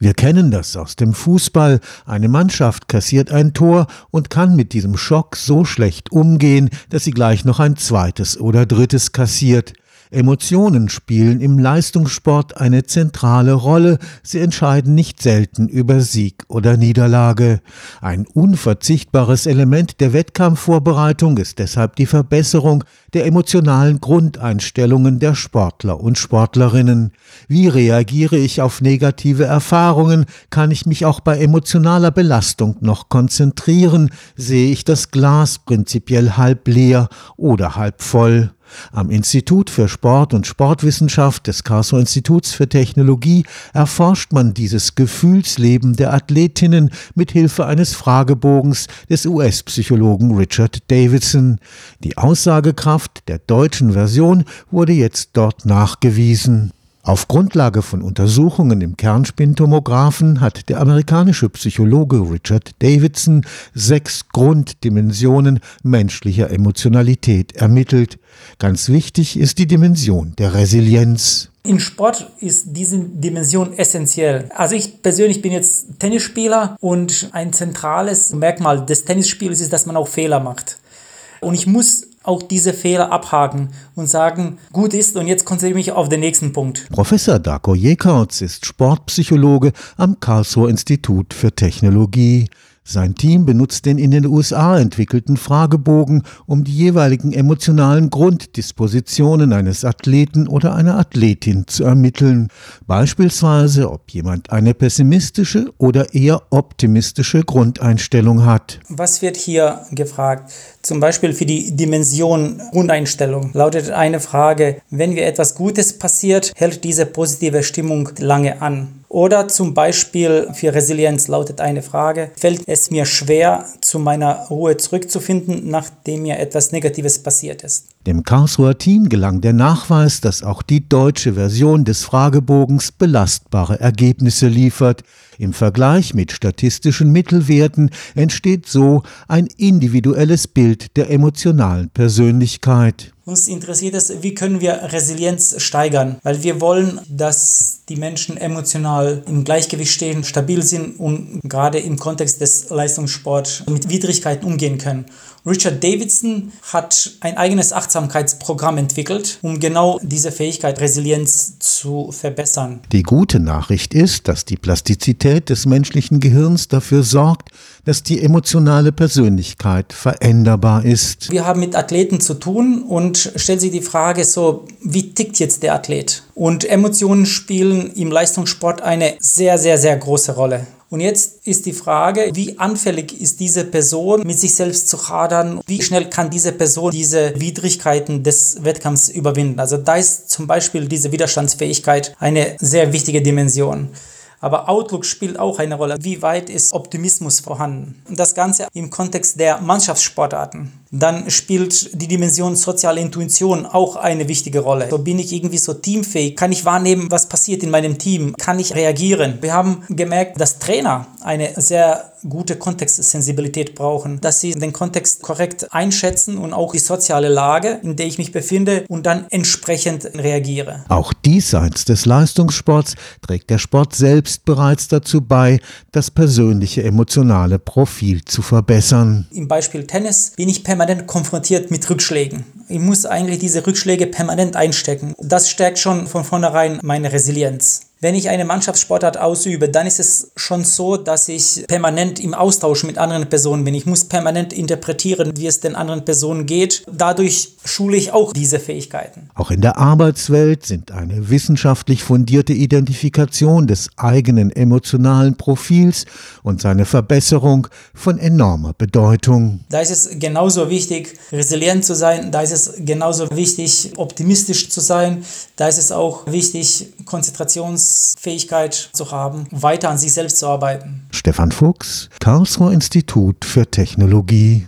Wir kennen das aus dem Fußball. Eine Mannschaft kassiert ein Tor und kann mit diesem Schock so schlecht umgehen, dass sie gleich noch ein zweites oder drittes kassiert. Emotionen spielen im Leistungssport eine zentrale Rolle, sie entscheiden nicht selten über Sieg oder Niederlage. Ein unverzichtbares Element der Wettkampfvorbereitung ist deshalb die Verbesserung der emotionalen Grundeinstellungen der Sportler und Sportlerinnen. Wie reagiere ich auf negative Erfahrungen? Kann ich mich auch bei emotionaler Belastung noch konzentrieren? Sehe ich das Glas prinzipiell halb leer oder halb voll? Am Institut für Sport und Sportwissenschaft des Karlsruher Instituts für Technologie erforscht man dieses Gefühlsleben der Athletinnen mit Hilfe eines Fragebogens des US-Psychologen Richard Davidson. Die Aussagekraft der deutschen Version wurde jetzt dort nachgewiesen. Auf Grundlage von Untersuchungen im Kernspintomographen hat der amerikanische Psychologe Richard Davidson sechs Grunddimensionen menschlicher Emotionalität ermittelt. Ganz wichtig ist die Dimension der Resilienz. Im Sport ist diese Dimension essentiell. Also ich persönlich bin jetzt Tennisspieler und ein zentrales Merkmal des Tennisspiels ist, dass man auch Fehler macht. Und ich muss auch diese Fehler abhaken und sagen, gut ist und jetzt konzentriere ich mich auf den nächsten Punkt. Professor Darko Jekautz ist Sportpsychologe am Karlsruher Institut für Technologie. Sein Team benutzt den in den USA entwickelten Fragebogen, um die jeweiligen emotionalen Grunddispositionen eines Athleten oder einer Athletin zu ermitteln. Beispielsweise, ob jemand eine pessimistische oder eher optimistische Grundeinstellung hat. Was wird hier gefragt? Zum Beispiel für die Dimension Grundeinstellung lautet eine Frage, wenn mir etwas Gutes passiert, hält diese positive Stimmung lange an. Oder zum Beispiel für Resilienz lautet eine Frage, fällt es mir schwer, zu meiner Ruhe zurückzufinden, nachdem mir etwas Negatives passiert ist? Dem Karlsruher Team gelang der Nachweis, dass auch die deutsche Version des Fragebogens belastbare Ergebnisse liefert. Im Vergleich mit statistischen Mittelwerten entsteht so ein individuelles Bild der emotionalen Persönlichkeit. Uns interessiert es, wie können wir Resilienz steigern, weil wir wollen, dass die Menschen emotional im Gleichgewicht stehen, stabil sind und gerade im Kontext des Leistungssports mit Widrigkeiten umgehen können. Richard Davidson hat ein eigenes Achtsamkeitsprogramm entwickelt, um genau diese Fähigkeit Resilienz zu verbessern. Die gute Nachricht ist, dass die Plastizität des menschlichen Gehirns dafür sorgt, dass die emotionale Persönlichkeit veränderbar ist. Wir haben mit Athleten zu tun und stellt sich die Frage so, wie tickt jetzt der Athlet? Und Emotionen spielen im Leistungssport eine sehr, sehr, sehr große Rolle. Und jetzt ist die Frage, wie anfällig ist diese Person, mit sich selbst zu hadern? Wie schnell kann diese Person diese Widrigkeiten des Wettkampfs überwinden? Also da ist zum Beispiel diese Widerstandsfähigkeit eine sehr wichtige Dimension. Aber Outlook spielt auch eine Rolle. Wie weit ist Optimismus vorhanden? Das Ganze im Kontext der Mannschaftssportarten. Dann spielt die Dimension soziale Intuition auch eine wichtige Rolle. So bin ich irgendwie so teamfähig? Kann ich wahrnehmen, was passiert in meinem Team? Kann ich reagieren? Wir haben gemerkt, dass Trainer eine sehr gute Kontextsensibilität brauchen, dass sie den Kontext korrekt einschätzen und auch die soziale Lage, in der ich mich befinde und dann entsprechend reagiere. Auch diesseits des Leistungssports trägt der Sport selbst bereits dazu bei, das persönliche emotionale Profil zu verbessern. Im Beispiel Tennis bin ich permanent konfrontiert mit Rückschlägen. Ich muss eigentlich diese Rückschläge permanent einstecken. Das stärkt schon von vornherein meine Resilienz. Wenn ich eine Mannschaftssportart ausübe, dann ist es schon so, dass ich permanent im Austausch mit anderen Personen bin. Ich muss permanent interpretieren, wie es den anderen Personen geht. Dadurch schule ich auch diese Fähigkeiten. Auch in der Arbeitswelt sind eine wissenschaftlich fundierte Identifikation des eigenen emotionalen Profils und seine Verbesserung von enormer Bedeutung. Da ist es genauso wichtig, resilient zu sein. Da ist es genauso wichtig, optimistisch zu sein. Da ist es auch wichtig, Konzentrations Fähigkeit zu haben, weiter an sich selbst zu arbeiten. Stefan Fuchs, Karlsruher Institut für Technologie.